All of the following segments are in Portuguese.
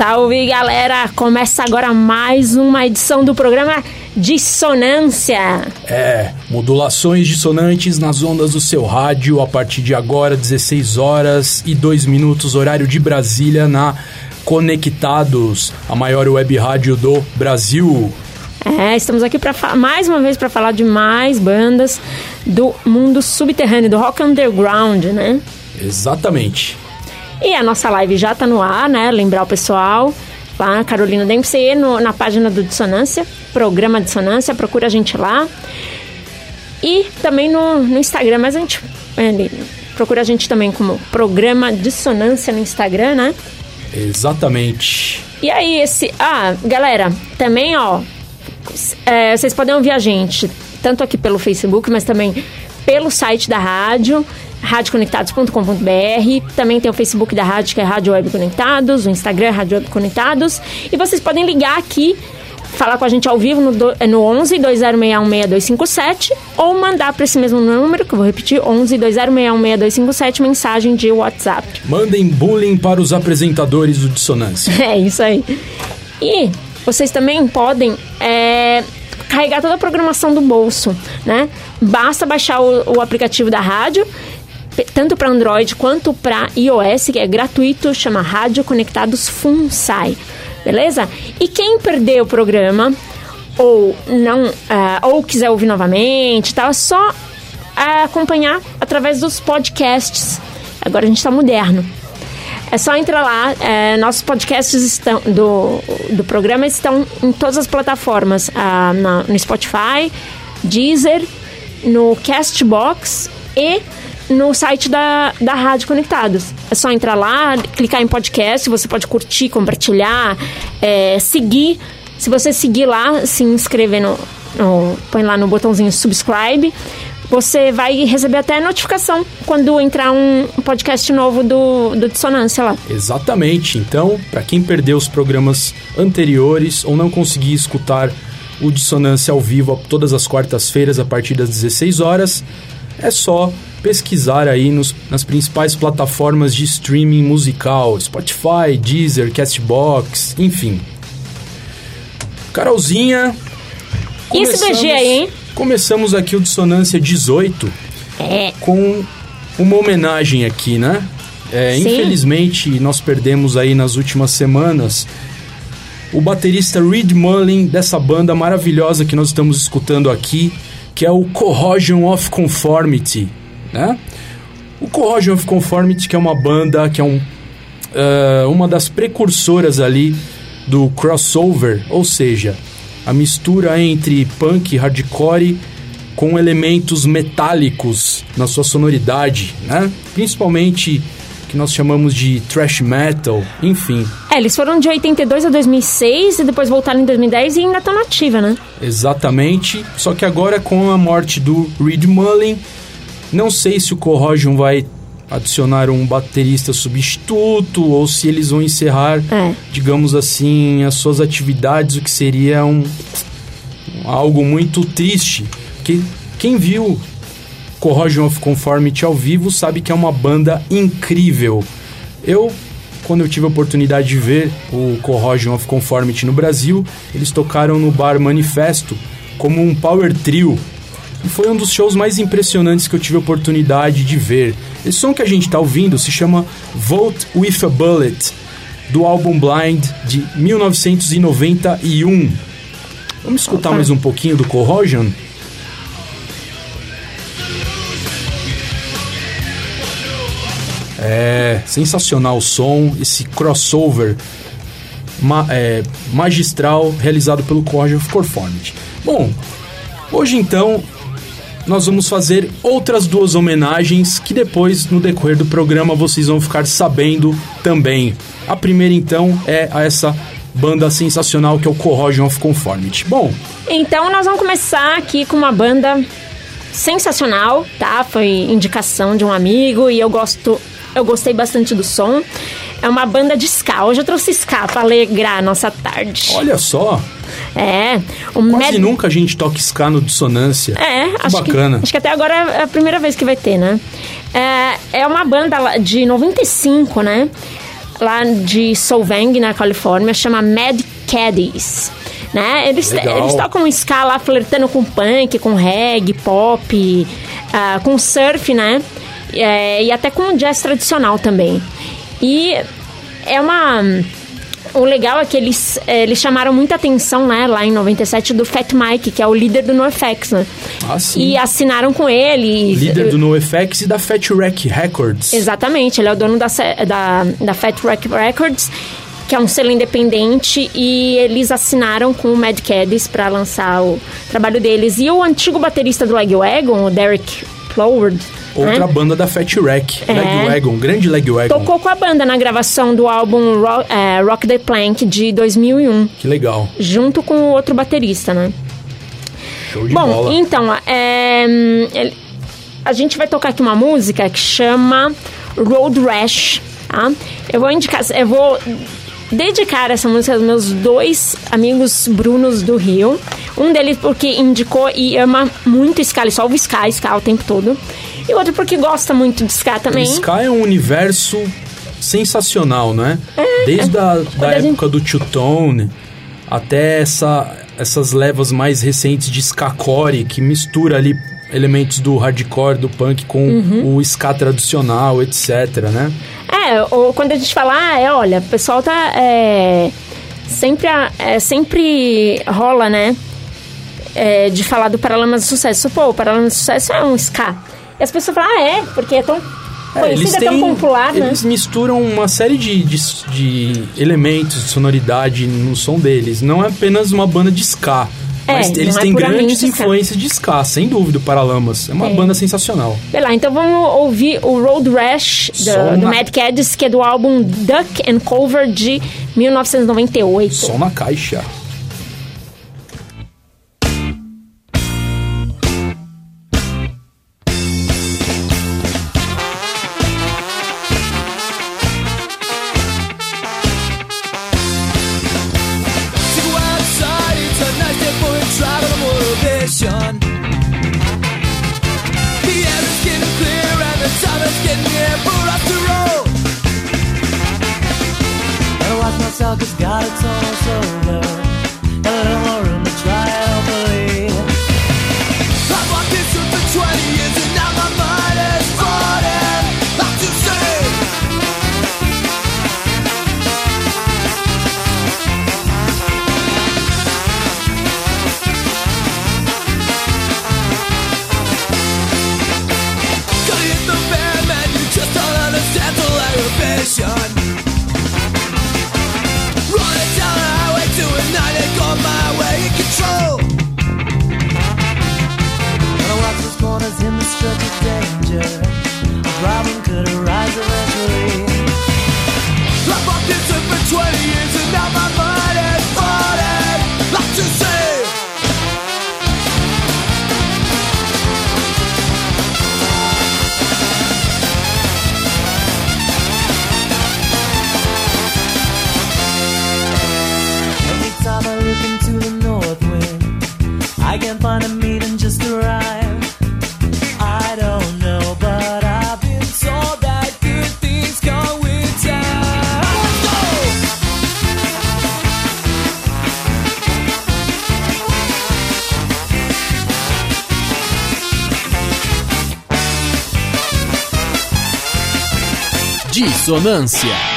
Salve galera! Começa agora mais uma edição do programa Dissonância. É, modulações dissonantes nas ondas do seu rádio a partir de agora, 16 horas e 2 minutos, horário de Brasília, na Conectados, a maior web rádio do Brasil. É, estamos aqui para mais uma vez para falar de mais bandas do mundo subterrâneo, do rock underground, né? Exatamente. E a nossa live já tá no ar, né? Lembrar o pessoal lá, Carolina Dempsey, no, na página do Dissonância, programa Dissonância, procura a gente lá. E também no, no Instagram, mas a gente é, procura a gente também como programa Dissonância no Instagram, né? Exatamente. E aí, esse. Ah, galera, também, ó. É, vocês podem ouvir a gente tanto aqui pelo Facebook, mas também pelo site da rádio radioconectados.com.br. Também tem o Facebook da rádio, que é Rádio Web Conectados, o Instagram é Rádio Web Conectados. E vocês podem ligar aqui, falar com a gente ao vivo no, do, no 11 20616257 ou mandar para esse mesmo número, que eu vou repetir, 11 20616257, mensagem de WhatsApp. Mandem bullying para os apresentadores do Dissonância. É isso aí. E vocês também podem é, carregar toda a programação do bolso, né? Basta baixar o, o aplicativo da rádio tanto para Android quanto para iOS, que é gratuito, chama Rádio Conectados FUNSAI. Beleza? E quem perdeu o programa ou não uh, ou quiser ouvir novamente, tá? É só uh, acompanhar através dos podcasts. Agora a gente está moderno. É só entrar lá. É, nossos podcasts estão do, do programa estão em todas as plataformas, uh, na, no Spotify, Deezer, no Castbox e no site da, da Rádio Conectados. É só entrar lá, clicar em podcast, você pode curtir, compartilhar, é, seguir. Se você seguir lá, se inscrever no, no, põe lá no botãozinho subscribe, você vai receber até notificação quando entrar um podcast novo do, do Dissonância lá. Exatamente. Então, para quem perdeu os programas anteriores ou não conseguir escutar o Dissonância ao vivo todas as quartas-feiras a partir das 16 horas, é só pesquisar aí nos, nas principais plataformas de streaming musical, Spotify, Deezer, Castbox, enfim. Carolzinha. E esse BG aí, hein? Começamos aqui o Dissonância 18 é. com uma homenagem aqui, né? É, infelizmente, nós perdemos aí nas últimas semanas o baterista Reed Mullin dessa banda maravilhosa que nós estamos escutando aqui, que é o Corrosion of Conformity né? O Corrosion of Conformity, que é uma banda, que é um, uh, uma das precursoras ali do crossover, ou seja, a mistura entre punk hardcore com elementos metálicos na sua sonoridade, né? Principalmente que nós chamamos de thrash metal, enfim. É, eles foram de 82 a 2006 e depois voltaram em 2010 e ainda estão nativa, né? Exatamente, só que agora com a morte do Reed Mullin, não sei se o Corrosion vai adicionar um baterista substituto ou se eles vão encerrar, é. digamos assim, as suas atividades, o que seria um algo muito triste. Que quem viu Corrosion of Conformity ao vivo sabe que é uma banda incrível. Eu quando eu tive a oportunidade de ver o Corrosion of Conformity no Brasil, eles tocaram no bar Manifesto como um power trio e foi um dos shows mais impressionantes que eu tive a oportunidade de ver. Esse som que a gente está ouvindo se chama Vote with a Bullet, do álbum Blind de 1991. Vamos escutar mais um pouquinho do Corrosion? É sensacional o som, esse crossover ma é, magistral realizado pelo of Conformity. Bom, hoje então nós vamos fazer outras duas homenagens que depois, no decorrer do programa, vocês vão ficar sabendo também. A primeira então é a essa banda sensacional que é o Corrosion of Conformity. Bom, então nós vamos começar aqui com uma banda sensacional, tá? Foi indicação de um amigo e eu gosto, eu gostei bastante do som. É uma banda de ska. Hoje eu trouxe ska pra alegrar a nossa tarde. Olha só. É. O Quase Mad... nunca a gente toca ska no Dissonância. É, que acho bacana. Que, acho que até agora é a primeira vez que vai ter, né? É, é uma banda de 95, né? Lá de Solvang, na Califórnia, chama Mad Caddies. Né? Eles, eles tocam ska lá flertando com punk, com reggae, pop, uh, com surf, né? É, e até com jazz tradicional também. E é uma. O legal é que eles, é, eles chamaram muita atenção, né, lá em 97, do Fat Mike, que é o líder do NoFX, né? Ah, sim. E assinaram com ele. Líder do NoFX e da Fat Wreck Records. Exatamente, ele é o dono da, da, da Fat Wreck Records, que é um selo independente, e eles assinaram com o Mad Caddies para lançar o trabalho deles. E o antigo baterista do Lagwagon, o Derek Ploward, Outra banda da Fat Wreck, é. Legwagon, grande Legwagon. Tocou com a banda na gravação do álbum Rock, é, Rock the Plank de 2001. Que legal. Junto com o outro baterista, né? Show de Bom, bola. então, é, a gente vai tocar aqui uma música que chama Road Rash, tá? Eu vou indicar, eu vou dedicar essa música aos meus dois amigos Brunos do Rio. Um deles porque indicou e ama muito ele só ouve Ska, Ska o tempo todo. E outro porque gosta muito de Ska também. O Ska é um universo sensacional, né? É, Desde é, a da época gente... do Two Tone até essa, essas levas mais recentes de Ska Core, que mistura ali elementos do hardcore, do punk com uhum. o ska tradicional, etc, né? É, ou quando a gente fala, ah, é, olha, o pessoal tá... É, sempre, é, sempre rola, né? É, de falar do Paralamas do Sucesso. Pô, o Paralamas do Sucesso é um ska. E as pessoas falam, ah, é? Porque é tão é, eles é tão popular, né? Eles misturam uma série de, de, de, elementos de sonoridade no som deles. Não é apenas uma banda de ska. É, mas eles é têm grandes influências de ska, sem dúvida, o Paralamas. É uma banda sensacional. Lá, então vamos ouvir o Road Rash do, do Mad Caddies, que é do álbum Duck and Cover de 1998. Som na caixa. Dissonância. Ressonância.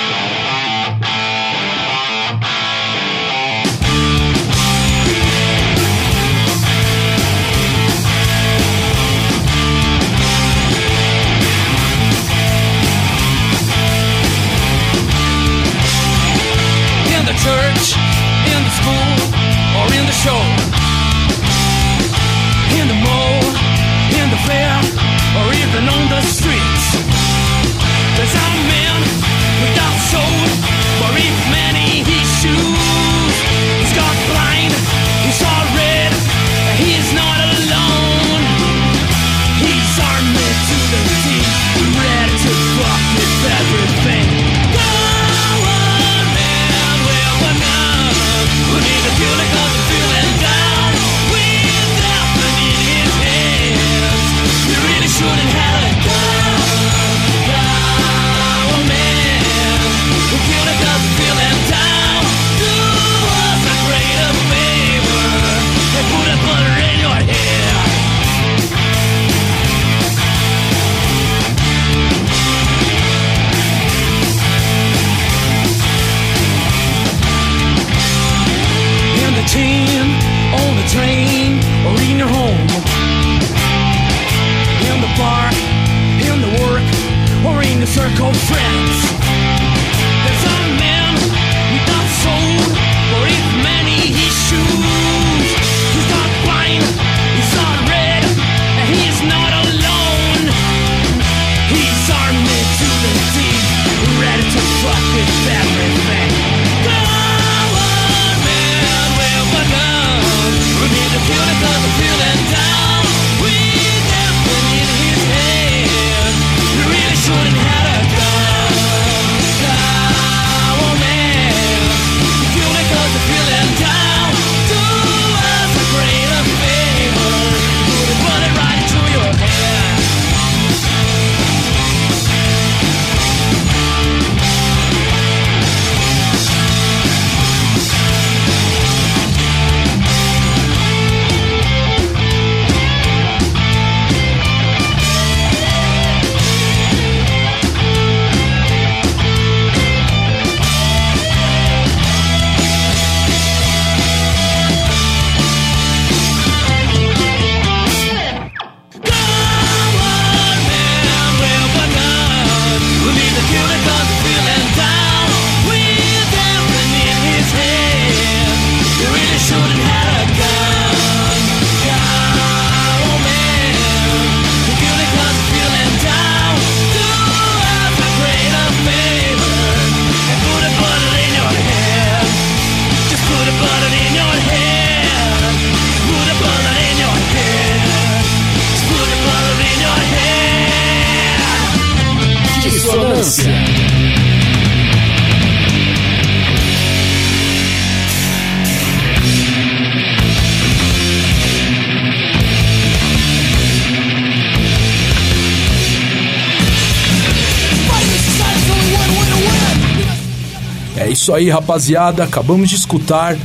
Isso aí, rapaziada. Acabamos de escutar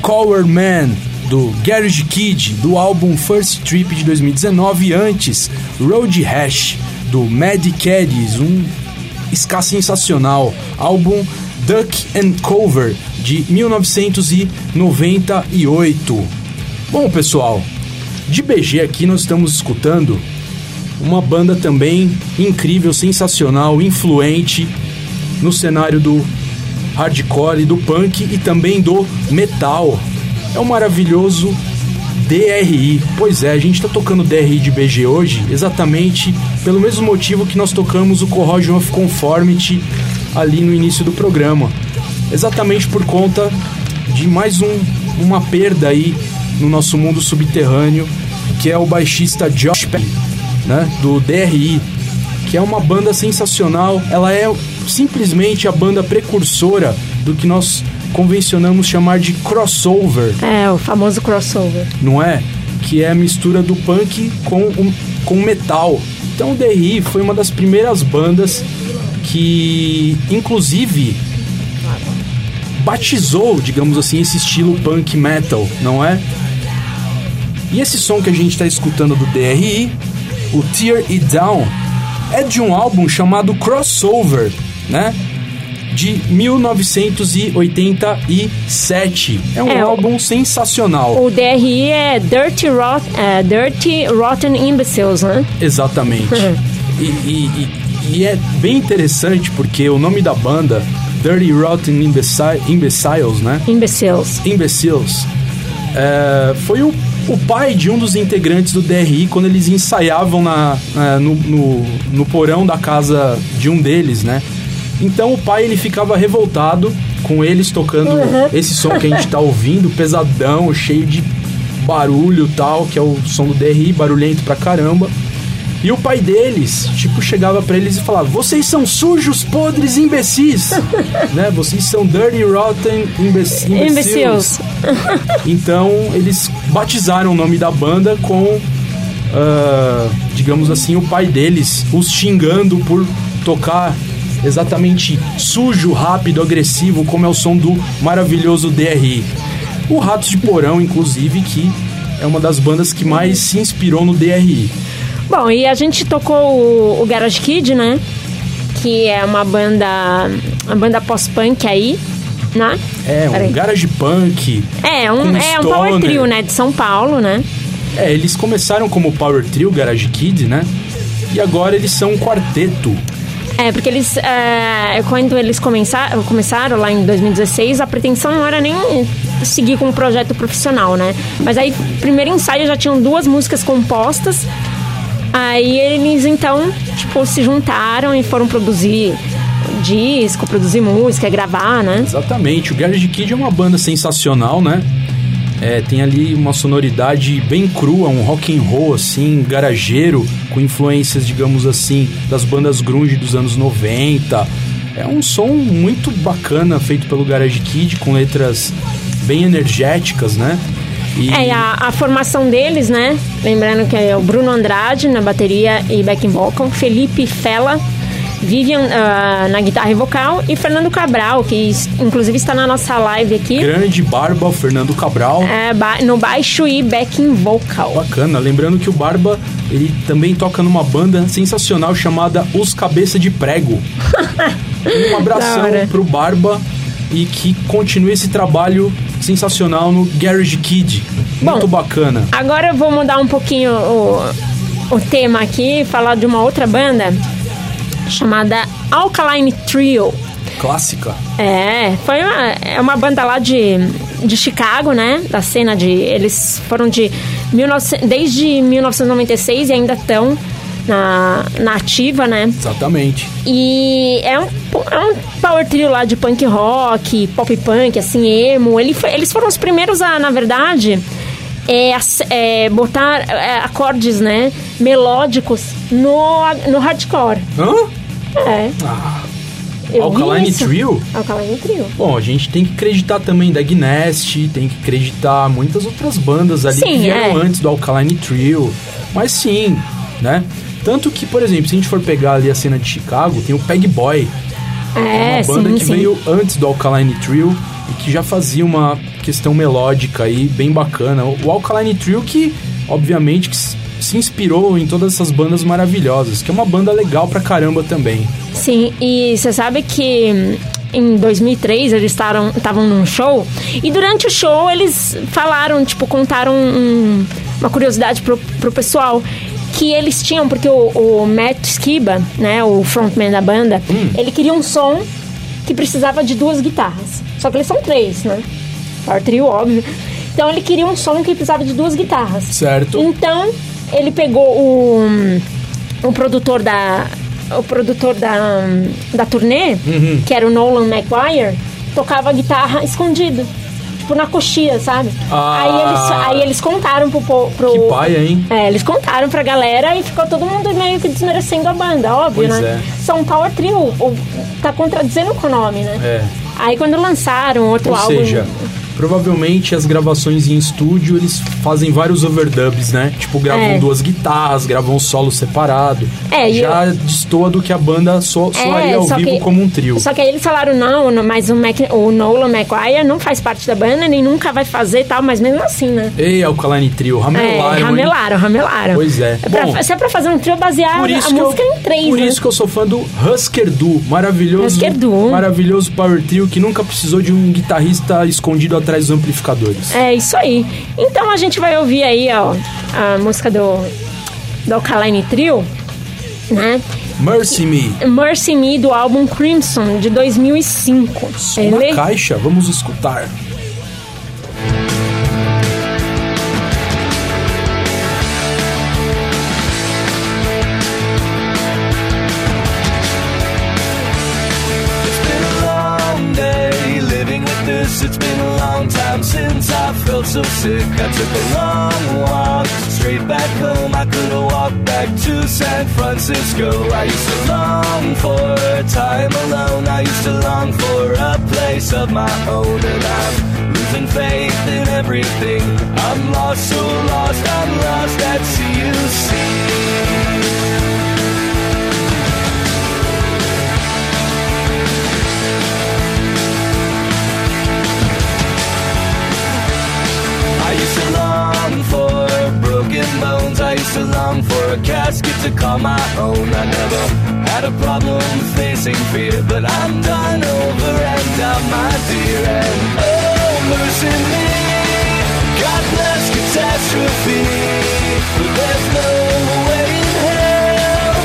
Cower Man do Garage Kid do álbum First Trip de 2019 e antes Road Rash do Mad Caddies, um ska sensacional, álbum Duck and Cover de 1998. Bom, pessoal, de BG aqui nós estamos escutando uma banda também incrível, sensacional, influente no cenário do hardcore, do punk e também do metal. É o maravilhoso DRI. Pois é, a gente está tocando DRI de BG hoje exatamente pelo mesmo motivo que nós tocamos o Corrosion of Conformity ali no início do programa. Exatamente por conta de mais um, uma perda aí no nosso mundo subterrâneo, que é o baixista Josh Peck, né, do DRI, que é uma banda sensacional. Ela é simplesmente a banda precursora do que nós convencionamos chamar de crossover. É, o famoso crossover. Não é? Que é a mistura do punk com o com metal. Então o DRI foi uma das primeiras bandas que, inclusive, batizou, digamos assim, esse estilo punk metal, não é? E esse som que a gente está escutando do DRI, o Tear It Down, é de um álbum chamado Crossover, né? De 1987. É um É, álbum sensacional. O DRI é Dirty, Rot, é, Dirty Rotten Imbeciles, né? Exatamente. e, e- e- e é bem interessante porque o nome da banda, Dirty Rotten Imbeci- Imbeciles, né? Imbeciles. Imbeciles, é, foi o, o pai de um dos integrantes do DRI quando eles ensaiavam na, na- no, no, no porão da casa de um deles, né? Então o pai ele ficava revoltado com eles tocando esse som que a gente tá ouvindo, pesadão, cheio de barulho e tal, que é o som do DRI, barulhento pra caramba. E o pai deles, tipo, chegava pra eles e falava: Vocês são sujos, podres, imbecis, né? Vocês são dirty, rotten, imbec imbeciles. Imbeciles. Então eles batizaram o nome da banda com, ah, digamos assim, o pai deles os xingando por tocar exatamente sujo, rápido, agressivo, como é o som do maravilhoso DRI. O Ratos de Porão, inclusive, que é uma das bandas que mais se inspirou no DRI. Bom, e a gente tocou o, o Garage Kid, né? Que é uma banda. Uma banda pós-punk aí, né? É, um Peraí. garage punk. É, um, é um power trio, né? De São Paulo, né? É, eles começaram como Power Trio, Garage Kid, né? E agora eles são um quarteto. É, porque eles. é, quando eles começaram, começaram lá em 2016, a pretensão não era nem seguir com um projeto profissional, né? Mas aí, primeiro ensaio já tinham duas músicas compostas. Aí eles então, tipo, se juntaram e foram produzir disco, produzir música, gravar, né? Exatamente, o Garage Kid é uma banda sensacional, né? É, tem ali uma sonoridade bem crua, um rock and roll assim, garageiro, com influências, digamos assim, das bandas grunge dos anos 90. É um som muito bacana feito pelo Garage Kid, com letras bem energéticas, né? E É, a, a formação deles, né? Lembrando que é o Bruno Andrade na bateria e backing vocal, Felipe Fella, Vivian ah, na guitarra e vocal e Fernando Cabral, que inclusive está na nossa live aqui, grande barba, o Fernando Cabral. é, ba- no baixo e backing vocal. Bacana, lembrando que o Barba, ele também toca numa banda sensacional chamada Os Cabeça de Prego. Um abração pro Barba e que continue esse trabalho sensacional no Garage Kid. Muito Bom. bacana. Agora eu vou mudar um pouquinho o, o tema aqui e falar de uma outra banda chamada Alkaline Trio. Clássica. É, foi uma, é uma banda lá de, de Chicago, né? Da cena de. Eles foram de 19, desde 1996 e ainda estão na, na ativa, né? Exatamente. E é um, é um power trio lá de punk rock, pop punk, assim, emo. Ele eles foram os primeiros a, na verdade, é, é, botar é, acordes, né? Melódicos no, no hardcore. Hã? É. Ah, Eu Alkaline. Trio? Alkaline Trio. Bom, a gente tem que acreditar também da Gnest, tem que acreditar muitas outras bandas ali Sim, que vieram é. antes do Alkaline Trio. Mas sim, né? Tanto que, por exemplo, se a gente for pegar ali a cena de Chicago, tem o Peg Boy, É, uma banda sim, que sim. veio antes do Alkaline Trio e que já fazia uma questão melódica aí bem bacana. O Alkaline Trio que, obviamente, que se inspirou em todas essas bandas maravilhosas, que é uma banda legal pra caramba também. Sim, e você sabe que hum, em 2003 eles estavam num show e durante o show eles falaram, tipo, contaram um- uma curiosidade pro, pro pessoal que eles tinham, porque o, o Matt Skiba, né, o frontman da banda, ele queria um som que precisava de duas guitarras. Só que eles são três, né? Power trio, óbvio. Então ele queria um som que precisava de duas guitarras. Certo? Então, ele pegou o, o produtor da o produtor da, da turnê, Uhum. que era o Nolan McGuire, tocava guitarra escondido. Tipo, na coxia, sabe? Ah. Aí, eles, aí eles contaram pro... pro Que paia, hein? É, eles contaram pra galera e ficou todo mundo meio que desmerecendo a banda, óbvio, Pois né? é. São Power Trio, o- tá contradizendo com o nome, né? É. Aí quando lançaram outro Ou álbum... seja, provavelmente as gravações em estúdio eles fazem vários overdubs, né? Tipo, gravam É. duas guitarras, gravam um solo separado. É, Já destoa do que a banda so, soaria ao É, só vivo que- como um trio. Só que aí eles falaram, não, mas o, Mac, o Nolan McGuire não faz parte da banda, nem nunca vai fazer e tal, mas mesmo assim, né? Ei, Alkaline Trio, É, ramelaram, hein? ramelaram, ramelaram. Pois é. é pra, Bom, se é pra fazer um trio baseado, Por isso, a música eu, em três, por né? isso que eu sou fã do Husker Du, maravilhoso, Husker Du. maravilhoso power trio que nunca precisou de um guitarrista escondido atrás dos amplificadores. É isso aí. Então a gente vai ouvir aí, ó, a música do, do Alkaline Trio, né? Mercy Me, Mercy Me, do álbum Crimson, de 2005. uma Ele- caixa, vamos escutar. Felt so sick. I took a long walk straight back home. I could have walked back to San Francisco. I used to long for time alone. I used to long for a place of my own. And I'm losing faith in everything. I'm lost, so lost. I'm lost at sea. Broken bones. I used to long for a casket to call my own. I never had a problem facing fear, but I'm done over and out, my dear. And oh, mercy me, God bless catastrophe. But there's no way in hell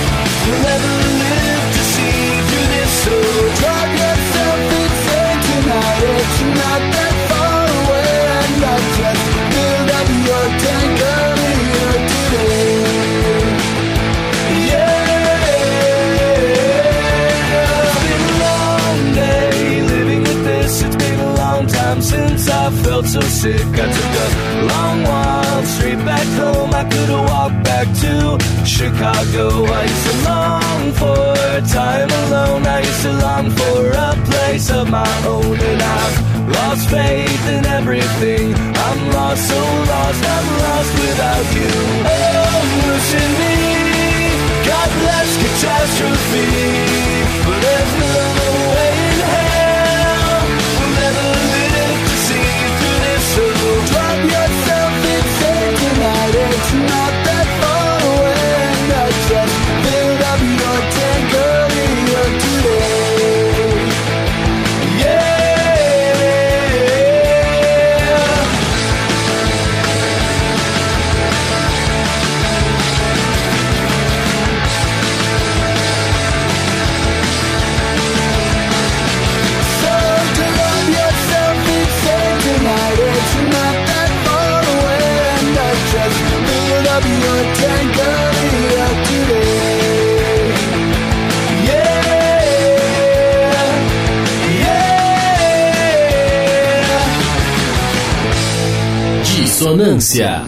you'll ever live to see through this. So drop yourself insane tonight. It's not that felt so sick. I took a long walk straight back home. I could have walked back to Chicago. I used to long for time alone. I used to long for a place of my own, and I've lost faith in everything. I'm lost, so lost. I'm lost without you. Oh, mercy me. God bless catastrophe. But there's no yeah.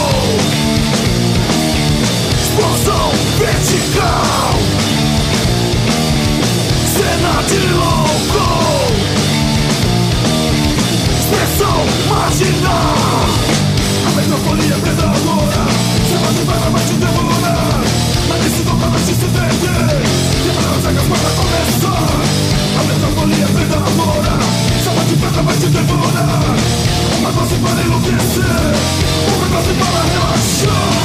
vertical Cena de louco Expressão marginal A metrofolia predadora Chama de barra vai te devorar Na decisão pra noite se perder Quebrar as regras para começar A metrofolia predadora Chama de pedra vai te devorar Uma dose para enlouquecer Uma dose para relaxar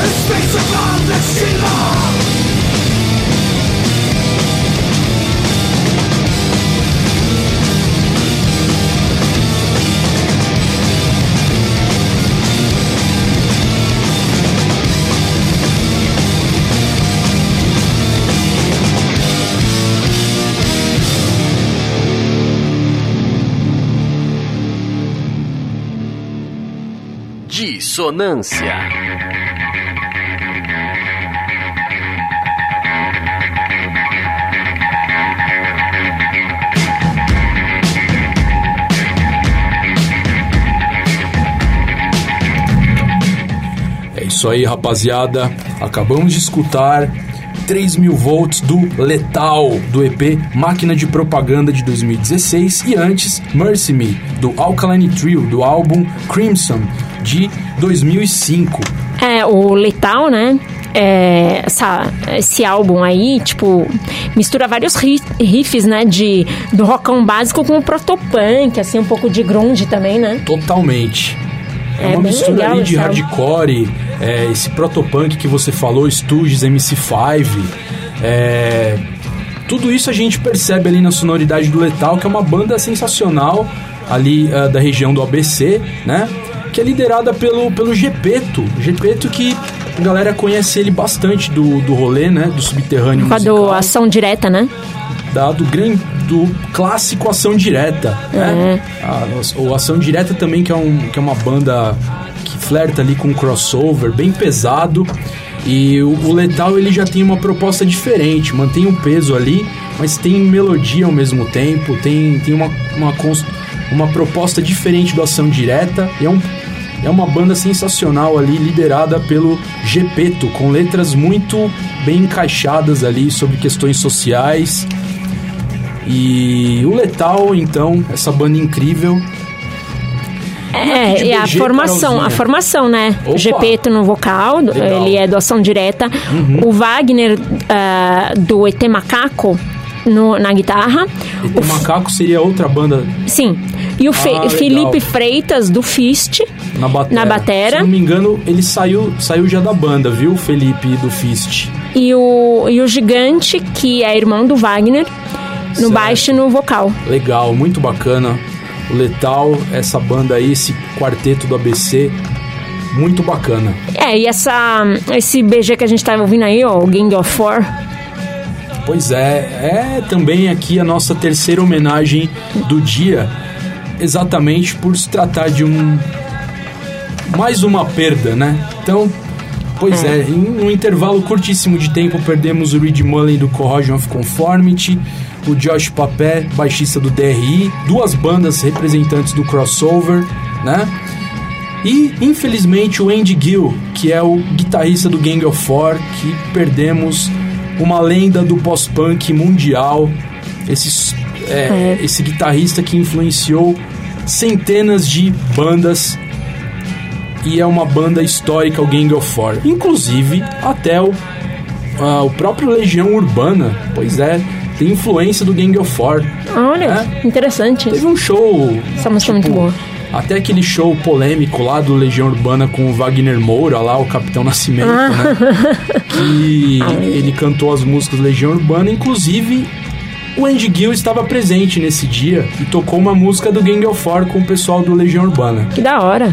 It's fixed upon this killer Dissonância. É isso aí, rapaziada. Acabamos de escutar 3 mil volts do Letal, do EP Máquina de Propaganda de 2016 e antes Mercy Me, do Alkaline Trio, do álbum Crimson de 2005. É, o Letal, né? É, essa, esse álbum aí, tipo, mistura vários ri- riffs, né? De, do rockão básico com o protopunk, assim, um pouco de grunge também, né? Totalmente. É, É uma mistura ali de hardcore, é, esse protopunk que você falou, Stooges, MC5, é, tudo isso a gente percebe ali na sonoridade do Letal, que é uma banda sensacional ali ah, da região do ABC, né? Que é liderada pelo, pelo Gepeto. Gepeto que a galera conhece ele bastante do, do rolê, né? Do subterrâneo Com a do Ação Direta, né? da, do grande do clássico Ação Direta, né? A, o Ação Direta também que é, um, que é uma banda que flerta ali com crossover, bem pesado. E o, o Letal ele já tem uma proposta diferente, mantém um peso ali, mas tem melodia ao mesmo tempo, tem, tem uma, uma, uma proposta diferente do Ação Direta. E é, um, é uma banda sensacional ali, liderada pelo Gepeto, com letras muito bem encaixadas ali sobre questões sociais. E o Letal, então, essa banda incrível. É, e a BG, formação, Carolzinha. a formação, né? Opa. Gepeto no vocal, Legal. Uhum. ele é do Ação Direta. O Wagner ah, do ET Macaco no- na guitarra. E o Macaco seria outra banda Sim. E o Ah. Felipe Freitas do Fist. na batera. Na batera. Se não me engano, ele saiu, saiu já da banda, viu? Felipe do Fist. E o, e o Gigante, que é irmão do Wagner, no Certo. baixo e no vocal. Legal, muito bacana. O Letal, essa banda aí, esse quarteto do ABC, muito bacana. É, e essa, esse BG que a gente tava ouvindo aí, ó, o Gang of Four, Pois é, é também aqui a nossa terceira homenagem do dia, exatamente por se tratar de um mais uma perda, né? Então, pois é, em um intervalo curtíssimo de tempo perdemos o Reed Mullen do Corrosion of Conformity, o Josh Papé, baixista do DRI, duas bandas representantes do crossover, né? E, infelizmente, o Andy Gill, que é o guitarrista do Gang of Four, que perdemos uma lenda do pós-punk mundial. Esse, é, É. esse guitarrista que influenciou centenas de bandas e é uma banda histórica, o Gang of Four. Inclusive, até o, ah, o próprio Legião Urbana, pois é, tem influência do Gang of Four. Olha, interessante. Teve um show. Essa música é muito boa. Até aquele show polêmico lá do Legião Urbana com o Wagner Moura, lá, o Capitão Nascimento, né? Que ele cantou as músicas do Legião Urbana, inclusive. O Andy Gill estava presente nesse dia e tocou uma música do Gang of Four com o pessoal do Legião Urbana. Que da hora.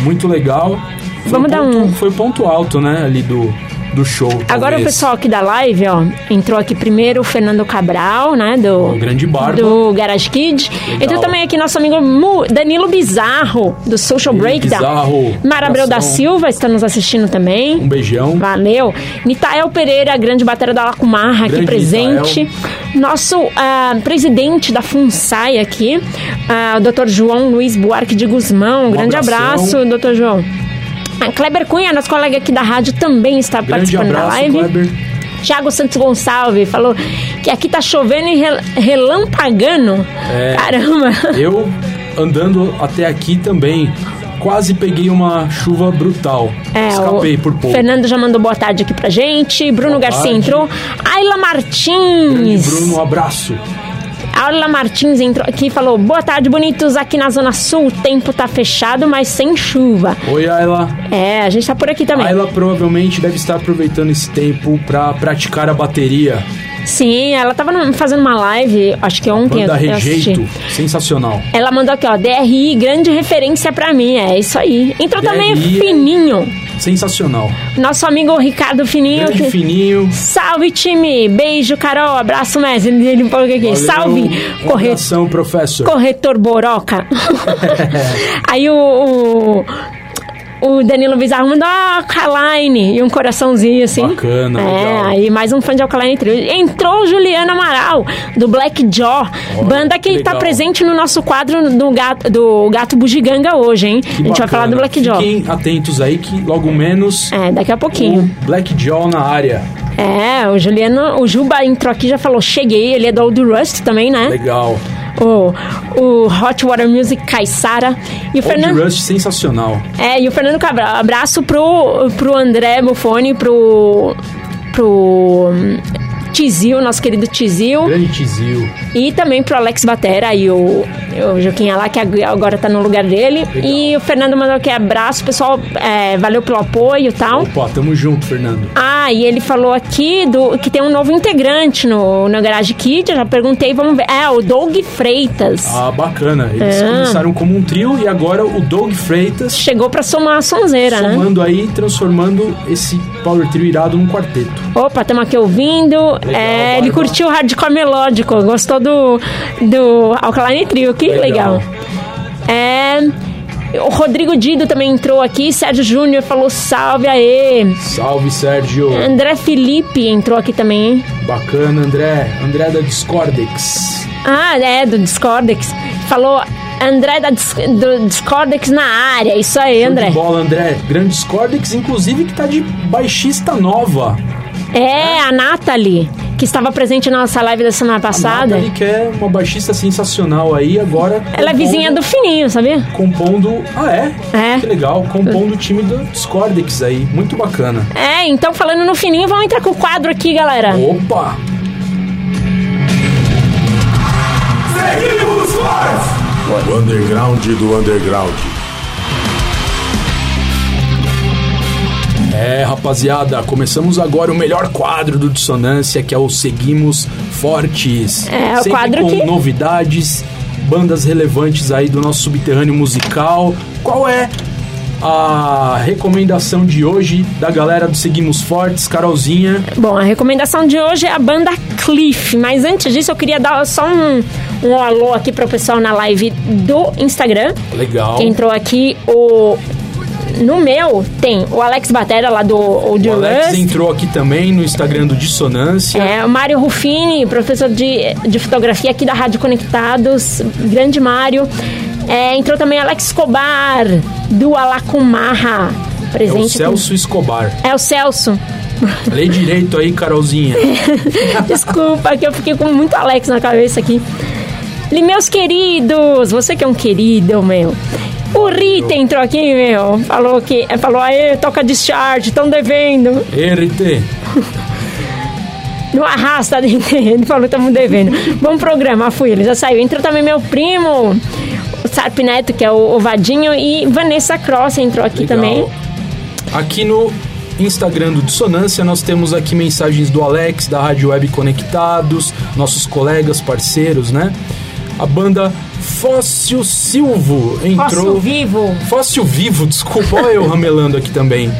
Muito legal. Foi Vamos o dar ponto, um- Foi o ponto alto, né, ali do, do show. Agora o talvez. pessoal aqui da live, ó, entrou aqui primeiro o Fernando Cabral, né, do O grande barba. do Garage Kid. Legal. Entrou também aqui nosso amigo Danilo Bizarro, do Social Breakdown. Bizarro. Mara Abreu da. Silva está nos assistindo também. Um beijão. Valeu. Nitael Pereira, grande batera da Lacumarra, aqui Grande presente. Nosso ah, presidente da FUNSAI aqui, ah, o Dr. João Luiz Buarque de Guzmão. Um grande abração. abraço, Dr. João. A Kleber Cunha, nosso colega aqui da rádio, também está Grande participando da abraço, live. Kleber. Thiago Santos Gonçalves falou que aqui tá chovendo e rel- relampagando. É. Caramba. Eu, andando até aqui também, quase peguei uma chuva brutal. É, Escapei por pouco. Fernando já mandou boa tarde aqui pra gente. Bruno Boa Garcia tarde. entrou. Ayla Grande Martins. Bruno, um abraço. Ayla Martins entrou aqui e falou: Boa tarde, bonitos. Aqui na Zona Sul o tempo tá fechado, mas sem chuva. Oi, Ayla. É, a gente tá por aqui também. Ayla provavelmente deve estar aproveitando esse tempo pra praticar a bateria. Sim, ela tava fazendo uma live, acho que ontem eu, Banda eu assisti. Rejeito, sensacional. Ela mandou aqui, ó, DRI, grande referência pra mim. É isso aí. Entrou também DRI. Fininho. Sensacional. Nosso amigo Ricardo Fininho. Grande que- fininho. Salve, time! Beijo, Carol. Abraço, mestre. Ele falou aqui. Valeu. Salve, Um corre... abração, professor. corretor Boroca. Aí o, o, o Danilo Bizarro mandou Alkaline e um coraçãozinho assim. Bacana, É, legal. aí mais um fã de Alkaline Trio. Entrou o Juliano Amaral, do Black Jaw. Olha, banda que que tá legal. presente no nosso quadro do Gato, do gato Bugiganga hoje, hein? Que a gente vai bacana. falar do Black Jaw. Fiquem atentos aí que logo menos É, daqui a pouquinho. Black Jaw na área. É, o Juliano, o Juba entrou aqui e já falou, cheguei, ele é do Old Rust também, né? Legal. O, o Hot Water Music Caissara. E o Fernando. Rust sensacional. É, e o Fernando Cabral. Abraço pro, pro André Buffoni, pro. pro. Tizil, nosso querido Tizil. Grande Tizil. E também pro Alex Batera e o, o Joquinha lá, que ag- agora tá no lugar dele. Legal. E o Fernando mandou aqui abraço, pessoal. é, valeu pelo apoio e tal. Opa, tamo junto, Fernando. Ah, e ele falou aqui do, que tem um novo integrante no, no Garage Kid. Eu já perguntei, vamos ver. É, o Doug Freitas. Ah, bacana. Eles É. começaram como um trio e agora o Doug Freitas Chegou pra somar a sonzeira, né? somando aí, transformando esse power trio irado num quarteto. Opa, estamos aqui ouvindo. É, ele curtiu o hardcore melódico, gostou do, do Alkaline Trio, que legal. Legal. É, o Rodrigo Dido também entrou aqui, Sérgio Júnior falou salve aê. Salve, Sérgio. André Felipe entrou aqui também, hein? Bacana, André. André da Discordex. Ah, é, do Discordex. Falou André da Dis- do Discordex na área, isso aí, Show André. bola, André. Grande Discordex, inclusive, que tá de baixista nova. É, a Nathalie, que estava presente na nossa live da semana passada. Nathalie, que é uma baixista sensacional aí, agora... Ela é vizinha do Fininho, sabia? Compondo... Ah, é? É. Que legal. Compondo o time do Discordex aí. Muito bacana. É, então falando no fininho, vamos entrar com o quadro aqui, galera. Opa! O underground do underground. É, rapaziada, começamos agora o melhor quadro do Dissonância, que é o Seguimos Fortes. É, o Sempre quadro com que- novidades, bandas relevantes aí do nosso subterrâneo musical. Qual é a recomendação de hoje da galera do Seguimos Fortes, Carolzinha? Bom, a recomendação de hoje é a banda Cliff, mas antes disso eu queria dar só um, um alô aqui pro pessoal na live do Instagram. Legal. Entrou aqui o. No meu tem o Alex Batera lá do Old O Alex Rust. entrou aqui também no Instagram do Dissonância. É, o Mário Ruffini, professor de, de fotografia aqui da Rádio Conectados, grande Mário. É, entrou também Alex Escobar, do Alacumarra. É o Presente. Celso Escobar. É o Celso. Lê direito aí, Carolzinha. Desculpa, que eu fiquei com muito Alex na cabeça aqui. E meus queridos, você que é um querido, meu. O Rita entrou aqui, meu. Falou que. Falou, aê, toca discharge, estão devendo. RT. Não arrasta, ele falou, estamos devendo. Bom programa, fui, ele já saiu. Entrou também meu primo, o Sarp Neto, que é o, o Vadinho, e Vanessa Cross entrou aqui Legal. também. Aqui no Instagram do Dissonância, nós temos aqui mensagens do Alex, da Rádio Web Conectados, nossos colegas, parceiros, né? A banda Fóssil Silvo entrou. Fóssil Vivo. Fóssil Vivo, desculpa, olha eu ramelando aqui também.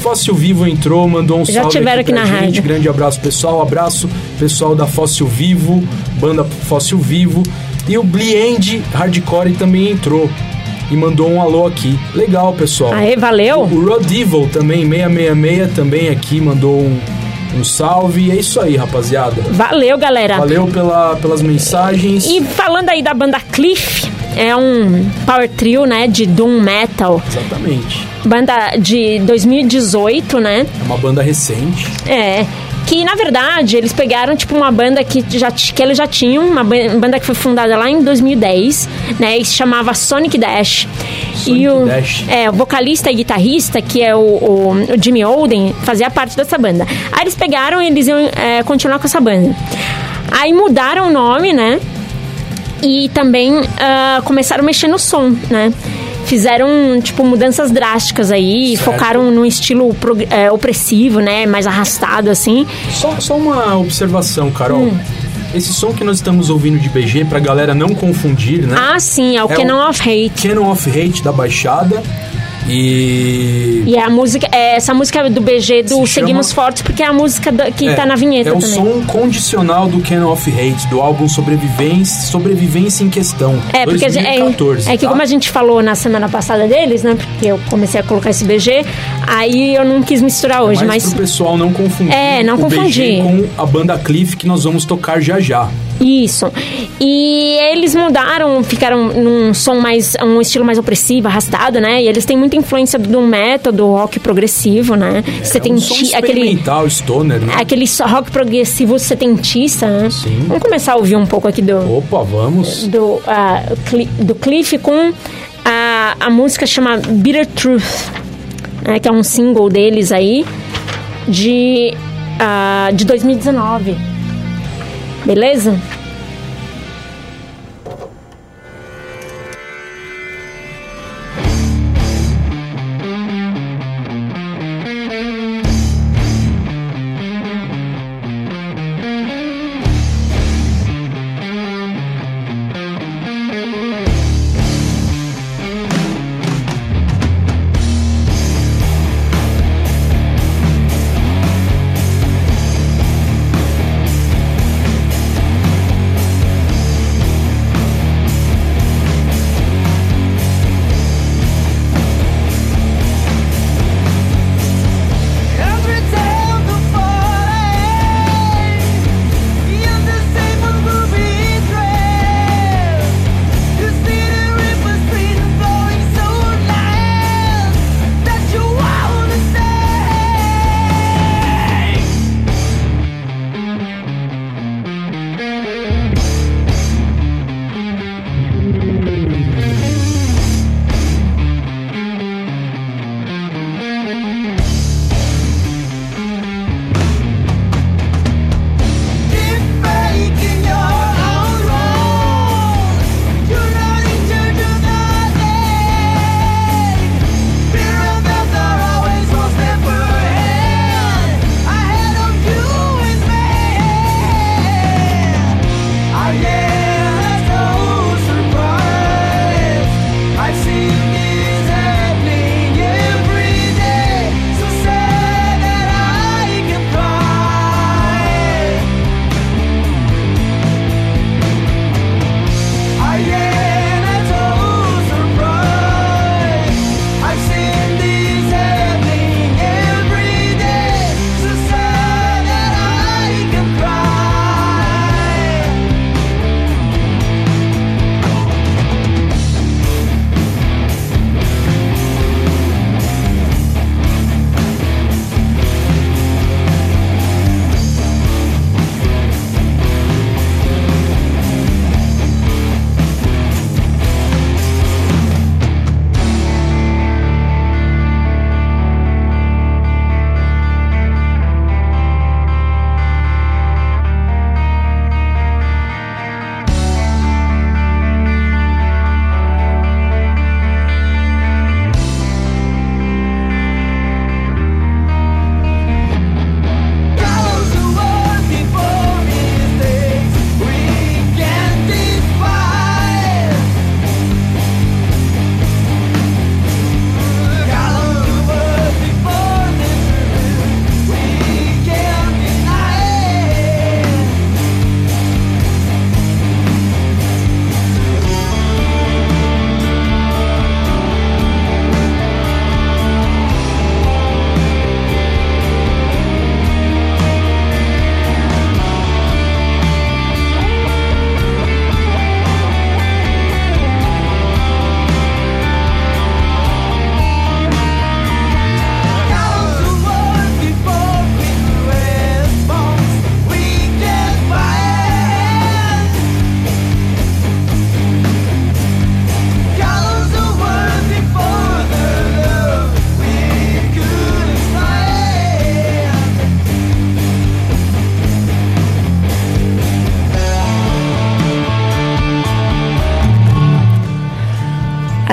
Fóssil Vivo entrou, mandou um Já salve tiveram aqui aqui pra na gente. rádio. Grande abraço, pessoal. Abraço, pessoal da Fóssil Vivo, banda Fóssil Vivo. E o Bliend Hardcore também entrou e mandou um alô aqui. Legal, pessoal. Aê, valeu. O Rod Evil também, 666, também aqui mandou um, um salve. E é isso aí, rapaziada. Valeu, galera. Valeu pela, pelas mensagens. E falando aí da banda Cliff, é um power trio, né, de doom metal. Exatamente. Banda de 2018, né? É uma banda recente. É. Que na verdade eles pegaram tipo uma banda que já que eles já tinham, uma ban- banda que foi fundada lá em 2010, né? E se chamava Sonic Dash. Sonic e o, Dash. É, o vocalista e guitarrista, que é o, o- o Jimmy Olden, fazia parte dessa banda. Aí eles pegaram e eles iam é, continuar com essa banda. Aí mudaram o nome, né? E também ah, começaram a mexer no som, né? Fizeram, tipo, mudanças drásticas aí, Certo. focaram num estilo é, opressivo, né? Mais arrastado, assim. Só, só uma observação, Carol. Hum. Esse som que nós estamos ouvindo de BG, pra galera não confundir, né? Ah, sim, é o É Canon of Hate. Canon of Hate da Baixada. E. E é a música, é essa música do BG do Se Seguimos chama- Fortes, porque é a música da- que É, tá na vinheta é o também. som condicional do Canon of Hate, do álbum Sobrevivência, Sobrevivência em Questão, É, porque a gente- é, 2014. é que tá? como a gente falou na semana passada deles, né? Porque eu comecei a colocar esse BG, aí eu não quis misturar hoje, mas, mas, pro pessoal não confundir É, não o BG confundir. com a banda Cliff que nós vamos tocar já já. Isso. E eles mudaram, ficaram num som mais. um estilo mais opressivo, arrastado, né? E eles têm muita influência do metal, do rock progressivo, né? Você tem é um som aquele. experimental, stoner, né? Aquele rock progressivo setentista, né? Sim. Vamos começar a ouvir um pouco aqui do. Opa, vamos. do, ah, Cli- do Cliff com a, a música chama Bitter Truth, né, que é um single deles aí de, ah, de 2019. Beleza?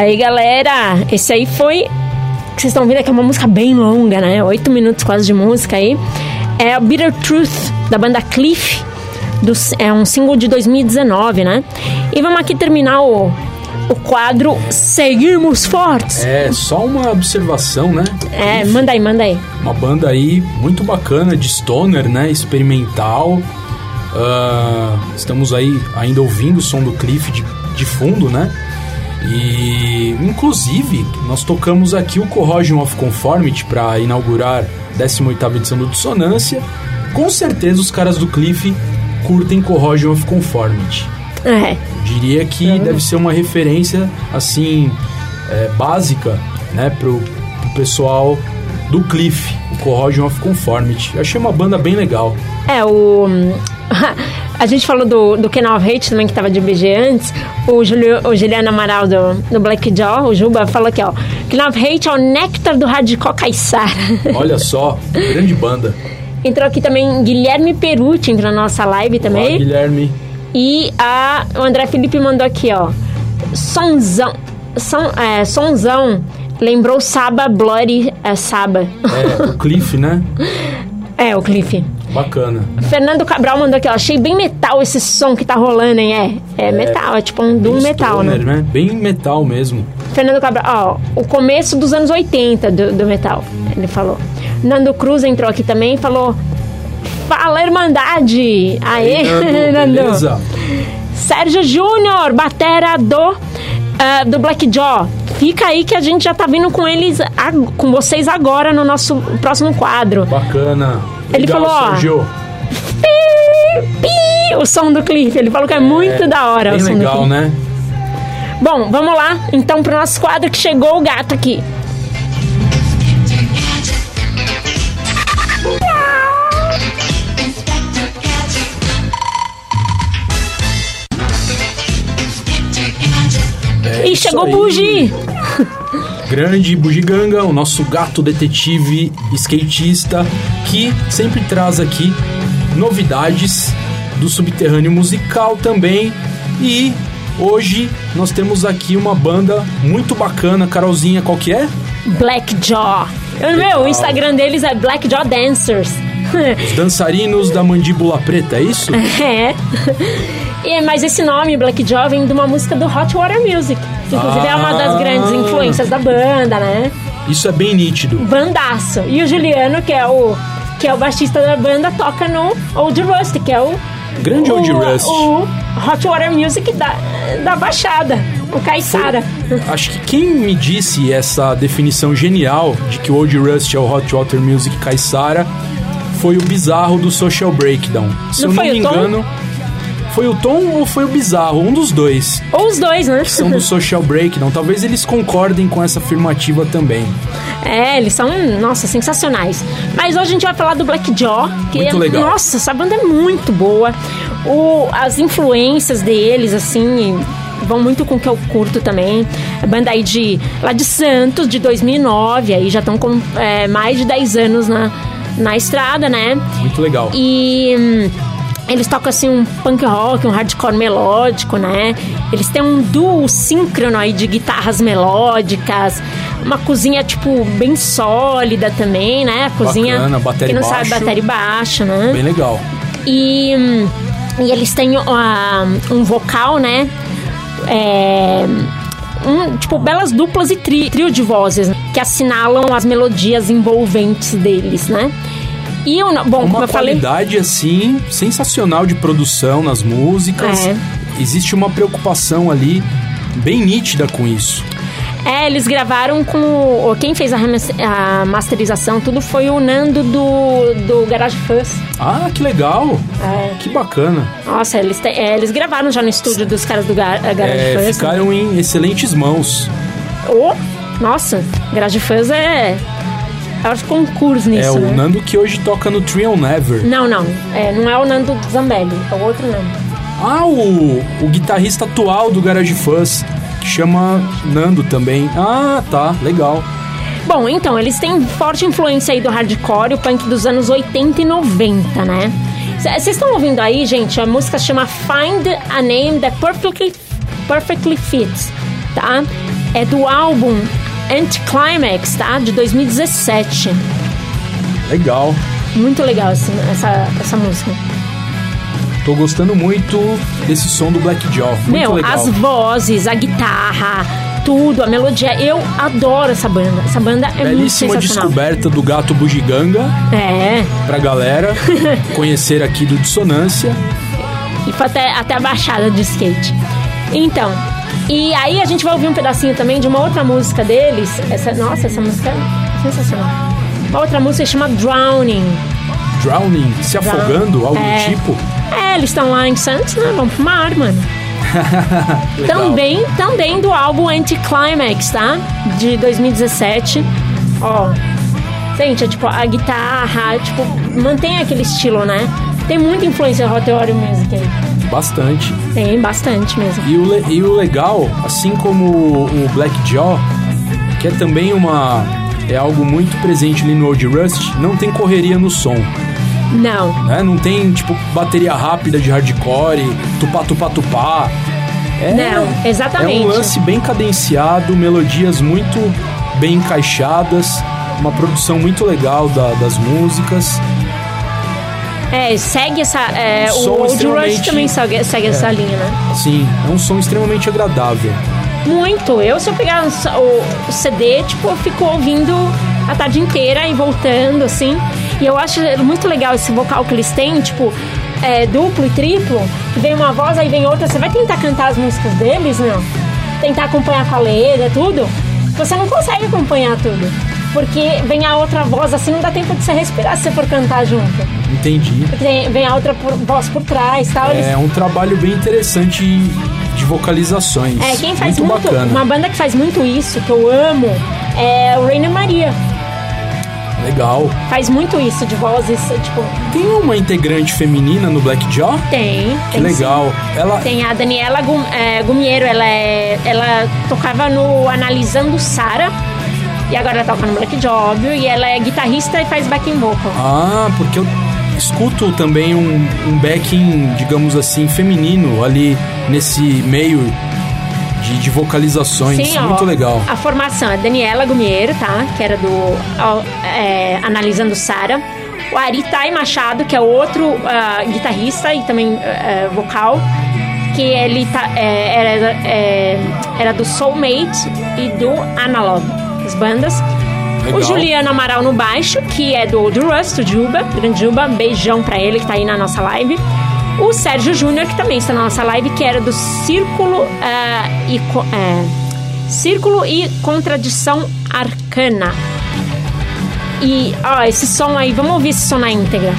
Aí, galera, esse aí foi. Que vocês estão vendo aqui é uma música bem longa, né? Oito minutos quase de música aí. É a Bitter Truth, da banda Cliff. Do, é um single de 2019, né? E vamos aqui terminar o, o quadro Seguimos Fortes. É, só uma observação, né? É, manda aí, manda aí. Uma banda aí muito bacana de stoner, né? Experimental. Ah, estamos aí ainda ouvindo o som do Cliff de, de fundo, né? E inclusive nós tocamos aqui o Corrosion of Conformity para inaugurar a 18ª edição do Dissonância. Com certeza os caras do Cliff curtem Corrosion of Conformity. É. Diria que deve ser uma referência assim é, básica, né, pro, pro pessoal do Cliff, o Corrosion of Conformity. Eu achei uma banda bem legal. É, o. A gente falou do, do of Hate também, que tava de BG antes. O, Julio, o Juliano Amaral do, do Black Jaw, o Juba, falou aqui, ó. Ken of Hate é o néctar do hardcore caiçara. Olha só, grande banda. Entrou aqui também Guilherme Perucci, entrou na nossa live Olá, também. Guilherme. E a, o André Felipe mandou aqui, ó. Sonzão. Som, é, sonzão. Lembrou Saba Bloody é, Saba. É, o Cliff, né? É, o Cliff. Bacana. Fernando Cabral mandou aqui, ó. Achei bem metal esse som que tá rolando, hein? É, é, metal, é tipo um doom Bem metal, stoner, né? Bem metal mesmo. Fernando Cabral, ó, o começo dos anos 80 do, do metal, ele falou. Nando Cruz entrou aqui também e falou. Fala, Irmandade! Aê, Nando, Nando! beleza? Sérgio Júnior, batera do, ah, do Black Jaw. Fica aí que a gente já tá vindo com eles, com vocês agora no nosso próximo quadro. Bacana. Ele Legal, falou, ó, Sérgio. Pi, pi, o som do Cliff. Ele falou que é, muito da hora o som do legal, Cliff. né? Bom, vamos lá então pro nosso quadro que chegou o gato aqui. É e chegou o. Bugi. Grande Bugiganga, o nosso gato detetive skatista, que sempre traz aqui novidades do subterrâneo musical também. E hoje nós temos aqui uma banda muito bacana. Carolzinha, qual que é? Black Jaw. Eu- Meu, o Instagram deles é Black Jaw Dancers. Os dançarinos da mandíbula preta, é isso? é. E, mas esse nome, Black Jaw, vem de uma música do Hot Water Music. Que inclusive é uma das Ah. grandes influências da banda, né? Isso é bem nítido. Bandaço. E o Juliano, que é o, que é o baixista da banda, toca no Old Rust, que é o. Grande o, Old Rust. O Hot Water Music da, da Baixada, o Caissara. Acho que quem me disse essa definição genial de que o Old Rust é o Hot Water Music Caissara foi o bizarro do Social Breakdown. Se Não eu não me o Tom? Foi o Tom ou foi o bizarro? Um dos dois. Ou os dois, né? São do Social Breakdown. Talvez eles concordem com essa afirmativa também. É, eles são, nossa, sensacionais. Mas hoje a gente vai falar do Black Jaw, que Muito é, legal. nossa, essa banda é muito boa. O, as influências deles, assim, vão muito com o que eu curto também. A banda aí de lá de Santos, de 2009, aí já estão com é, mais de 10 anos na, na estrada, né? Muito legal. E hum, eles tocam assim um punk rock, um hardcore melódico, né? Eles têm um duo síncrono aí de guitarras melódicas, uma cozinha tipo bem sólida também, né? A cozinha Bacana, bateria quem não e sabe baixo. bateria baixo, né? Bem legal. E, e eles têm ah, um vocal, né? É, um, tipo, belas duplas e tri- trio de vozes né? que assinalam as melodias envolventes deles, né? E eu, não- bom, como Uma eu falei. qualidade, assim, sensacional de produção nas músicas. É. Existe uma preocupação ali bem nítida com isso. É, eles gravaram com. o- Quem fez a, a masterização, tudo foi o Nando do, do Garage Fuzz. Ah, que legal! É. Que bacana. Nossa, eles, te- é, eles gravaram já no estúdio dos caras do Gar, Garage É, Fuzz. ficaram em excelentes mãos. Oh, nossa, Garage Fuzz é. Nisso. é o né? Nando que hoje toca no Trial Never. Não, não. É, não é o Nando Zambelli, é o outro Nando. Ah, o, o guitarrista atual do Garage Fuzz, que chama Nando também. Ah, tá, legal. Bom, então, eles têm forte influência aí do hardcore, o punk dos anos 80 e 90, né? Vocês estão ouvindo aí, gente? A música chama Find a Name That Perfectly, perfectly Fits, tá? É do álbum Anticlimax, tá? De 2017. Legal. Muito legal essa, essa, essa música. Tô gostando muito desse som do Black Jaw. Muito Meu, legal. as vozes, a guitarra, tudo, a melodia. Eu adoro essa banda. Essa banda é muito Belíssima sensacional. descoberta do gato bugiganga É, pra galera conhecer aqui do Dissonância. e foi até, até a baixada de skate. Então, e aí a gente vai ouvir um pedacinho também de uma outra música deles. Essa, nossa, essa música é sensacional. Uma outra música chama Drowning. Drowning, se afogando, algo É. do tipo. É, eles estão lá em Santos, né? Vão pro mar, mano. Também, também do álbum Anticlimax, tá? De 2017. Ó. Gente, é tipo, a guitarra, tipo, mantém aquele estilo, né? Tem muita influência Hot Theory Music aí. Bastante. Tem bastante mesmo. E o, e o legal, assim como o Black Jaw, que é também uma. É algo muito presente ali no Old Rust, não tem correria no som. Não. né? Não tem, tipo, bateria rápida de hardcore, tupá, tupá, tupá. É, Não, exatamente. É um lance bem cadenciado, melodias muito bem encaixadas, uma produção muito legal da- das músicas. É, segue essa. É, Um o Old Rush também segue, segue essa linha, né? Sim, é um som extremamente agradável. Muito. Eu, se eu pegar o, o CD, tipo, eu fico ouvindo a tarde inteira e voltando, assim. E eu acho muito legal esse vocal que eles têm, tipo, é, duplo e triplo. Que vem uma voz, aí vem outra. Você vai tentar cantar as músicas deles, não? Tentar acompanhar com a letra, tudo. Você não consegue acompanhar tudo. Porque vem a outra voz, assim, não dá tempo de você respirar se você for cantar junto. Entendi. Porque vem a outra por- voz por trás tal. Eles É um trabalho bem interessante de vocalizações. É, quem faz muito, muito, bacana. uma banda que faz muito isso, que eu amo, é o Rainer Maria. Legal. Faz muito isso de vozes, tipo, Tem uma integrante feminina no Black Jaw? tem. Que tem legal. Ela sim. Tem a Daniela Gum, é, Gumiero, ela, é, ela tocava no Analisando Sara. E agora ela toca no Black óbvio. E ela é guitarrista e faz backing vocal. Ah, porque eu escuto também um, um backing, digamos assim, feminino ali nesse meio de, de vocalizações. Muito ó, legal. A formação é Daniela Gumiero, tá? Que era do ó, é, Analisando Sara. O Ari Tai Machado, que é outro ah, guitarrista e também ah, vocal. Que ele tá, é, era, é, era do Soulmate e do Analog, as bandas. Legal. O Juliano Amaral no baixo, que é do Old Rust, o Juba, grande Juba, beijão pra ele que tá aí na nossa live. O Sérgio Júnior, que também está na nossa live, que era do Círculo ah, e é, Círculo e Contradição Arcana. E, ó, esse som aí, vamos ouvir esse som na íntegra.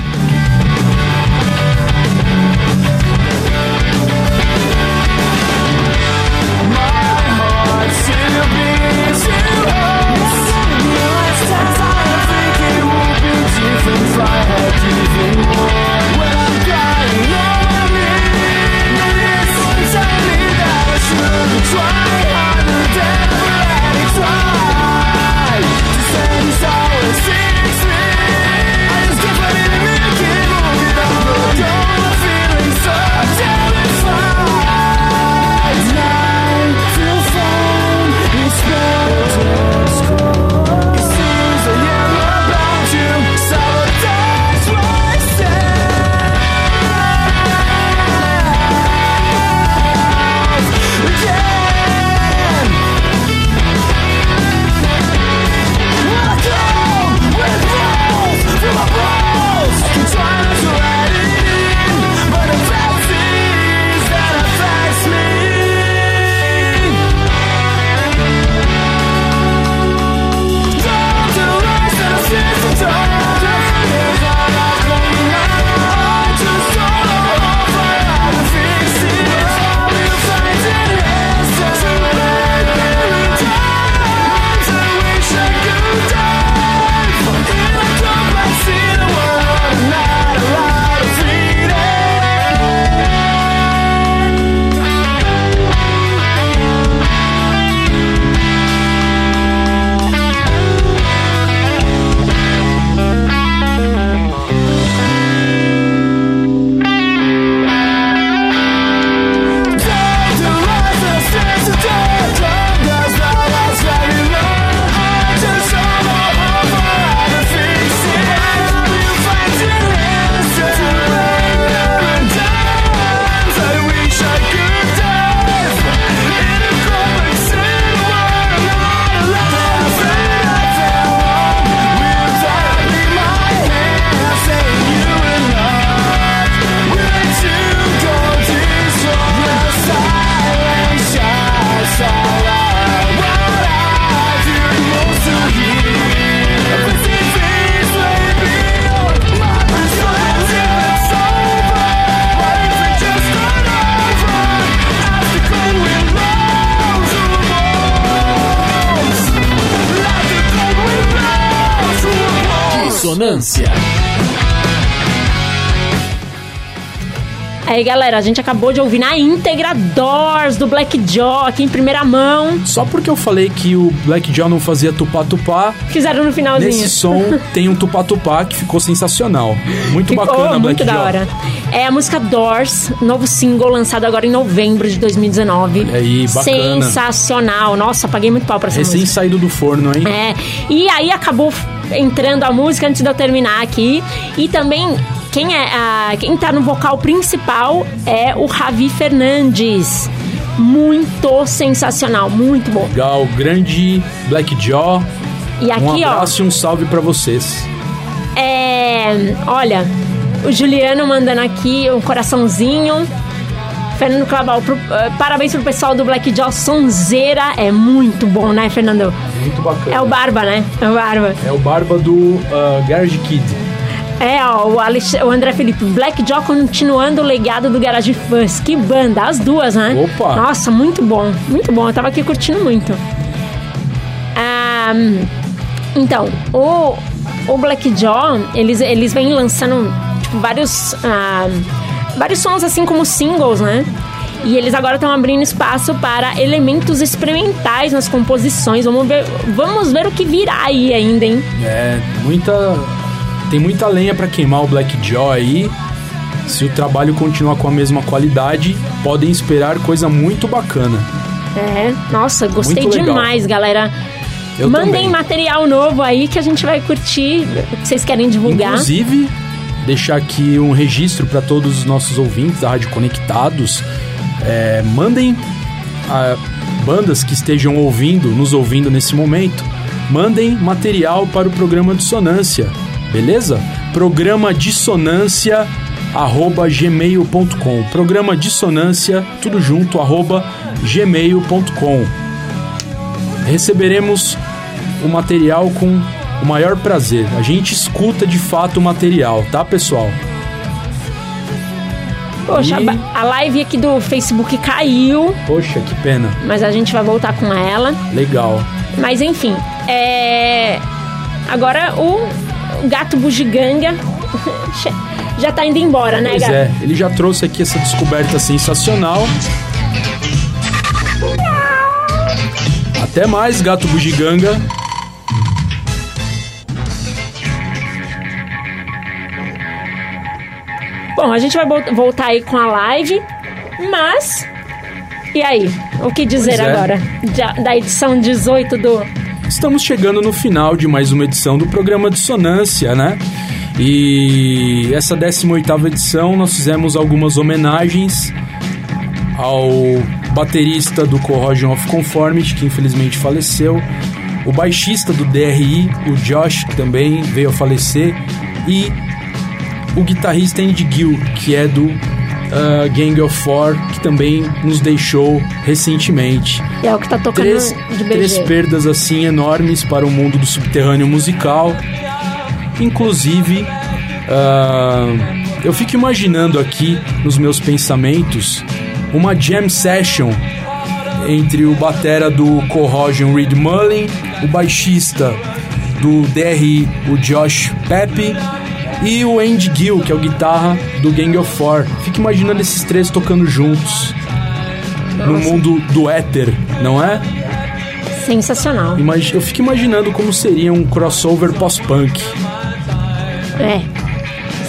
Dissonância. Aí, galera, a gente acabou de ouvir na íntegra Doors do Black Jaw aqui em primeira mão. Só porque eu falei que o Black Jaw não fazia tupá-tupá, Fizeram no finalzinho. nesse som tem um tupá-tupá que ficou sensacional. Muito Ficou bacana, muito Black da Jaw. hora. É a música Doors, novo single lançado agora em novembro de 2019. E aí, bacana. Sensacional. Nossa, paguei muito pau pra essa Recém música. saído do forno, hein? É, e aí acabou entrando a música antes de eu terminar aqui. E também, quem, é, a, quem tá no vocal principal é o Ravi Fernandes. Muito sensacional, muito bom. Legal, grande Black Jaw. E aqui, um ó, abraço e um salve pra vocês. é. Olha, o Juliano mandando aqui um coraçãozinho. Fernando Claval, pro- eh, parabéns pro pessoal do Black Jaw Sonzeira. É muito bom, né, Fernando? Muito bacana. É o Barba, né? É o Barba. É o barba do ah, Garage Kid. É, ó, o, Alex- o André Felipe, Black Jaw continuando o legado do Garage Fãs. Que banda, as duas, né? Opa! Nossa, muito bom, muito bom. Eu tava aqui curtindo muito. Ah, então, o, o Black Jaw, eles, eles vêm lançando tipo, vários, vários sons assim como singles, né? E eles agora estão abrindo espaço para elementos experimentais nas composições. Vamos ver, vamos ver o que virá aí ainda, hein? É, muita. Tem muita lenha pra queimar o Black Jaw aí. Se o trabalho continuar com a mesma qualidade, podem esperar coisa muito bacana. É, nossa, gostei demais, galera. Eu Mandem também. material novo aí que a gente vai curtir, vocês querem divulgar. Inclusive, deixar aqui um registro para todos os nossos ouvintes da Rádio Conectados. É, mandem ah, bandas que estejam ouvindo, nos ouvindo nesse momento, mandem material para o programa Dissonância, beleza? Programa Dissonância arroba gmail.com programa dissonância tudo junto arroba gmail.com receberemos o material com o maior prazer. A gente escuta de fato o material, tá, pessoal? Poxa, E- a- live aqui do Facebook caiu, Poxa, que pena. mas a gente vai voltar com ela. Legal. Mas enfim, é... agora o gato bugiganga já tá indo embora, né, Pois gato? é, ele já trouxe aqui essa descoberta sensacional. Até mais, gato bugiganga. Bom, a gente vai vol- voltar aí com a live, mas. E aí? O que dizer é. agora? Da, da edição 18 do. Estamos chegando no final de mais uma edição do programa Dissonância, né? E essa 18ª edição nós fizemos algumas homenagens ao baterista do Corrosion of Conformity, que infelizmente faleceu, o baixista do DRI, o Josh, que também veio a falecer, e o guitarrista Andy Gill, que é do ah, Gang of Four, que também nos deixou recentemente É o que tá tocando três, de três BG. perdas assim enormes para o mundo do subterrâneo musical. Inclusive, ah, eu fico imaginando aqui nos meus pensamentos uma jam session entre o batera do Corrosion Reed Mullin, o baixista do DRI, o Josh Pepe, e o Andy Gill, que é o guitarra do Gang of Four. Fico imaginando esses três tocando juntos no mundo do éter, não é? Sensacional. Eu fico imaginando como seria um crossover pós-punk. É.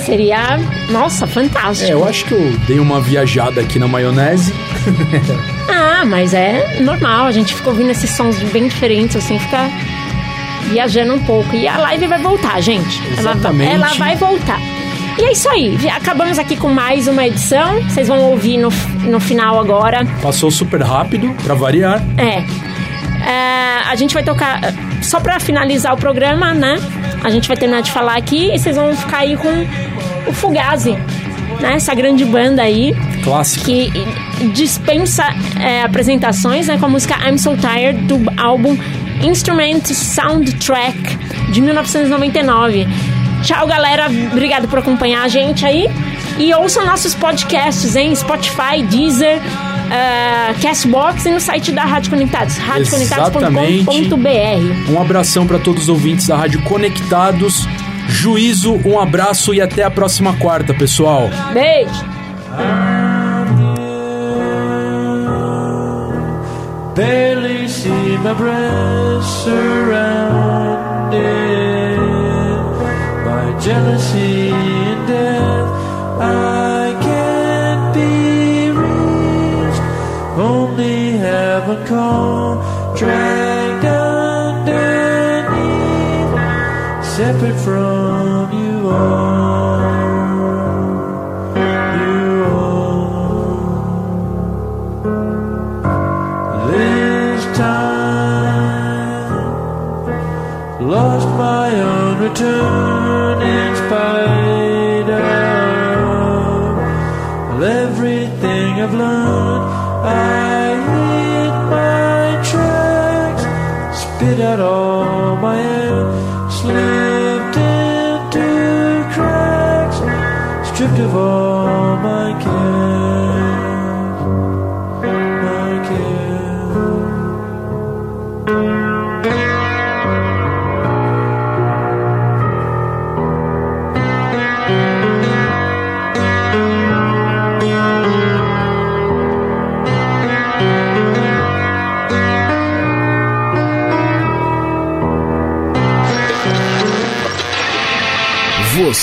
Seria. Nossa, É, fantástico. eu acho que eu dei uma viajada aqui na maionese. Ah, mas é normal. A gente fica ouvindo esses sons bem diferentes, assim, fica viajando um pouco. E a live vai voltar, gente. Ela, Exatamente. ela vai voltar. E é isso aí. Acabamos aqui com mais uma edição. Vocês vão ouvir no, no final agora. Passou super rápido, pra variar. É. É, a gente vai tocar. Só pra finalizar o programa, né? A gente vai terminar de falar aqui e vocês vão ficar aí com o Fugazi, né? Essa grande banda aí Clássico. que dispensa é, apresentações, né? Com a música I'm So Tired do álbum Instrument Soundtrack de 1999. Tchau, galera. Obrigado por acompanhar a gente aí. E ouçam nossos podcasts em Spotify, Deezer, ah, Castbox e no site da Rádio Conectados, radioconectados.com.br. Um abração pra todos os ouvintes da Rádio Conectados. Juízo, um abraço e até a próxima quarta, pessoal. Beijo! Barely see my breath surrounded by jealousy and death. I can't be reached, only heaven call, return in spite of everything I've learned. I hit my tracks, spit out all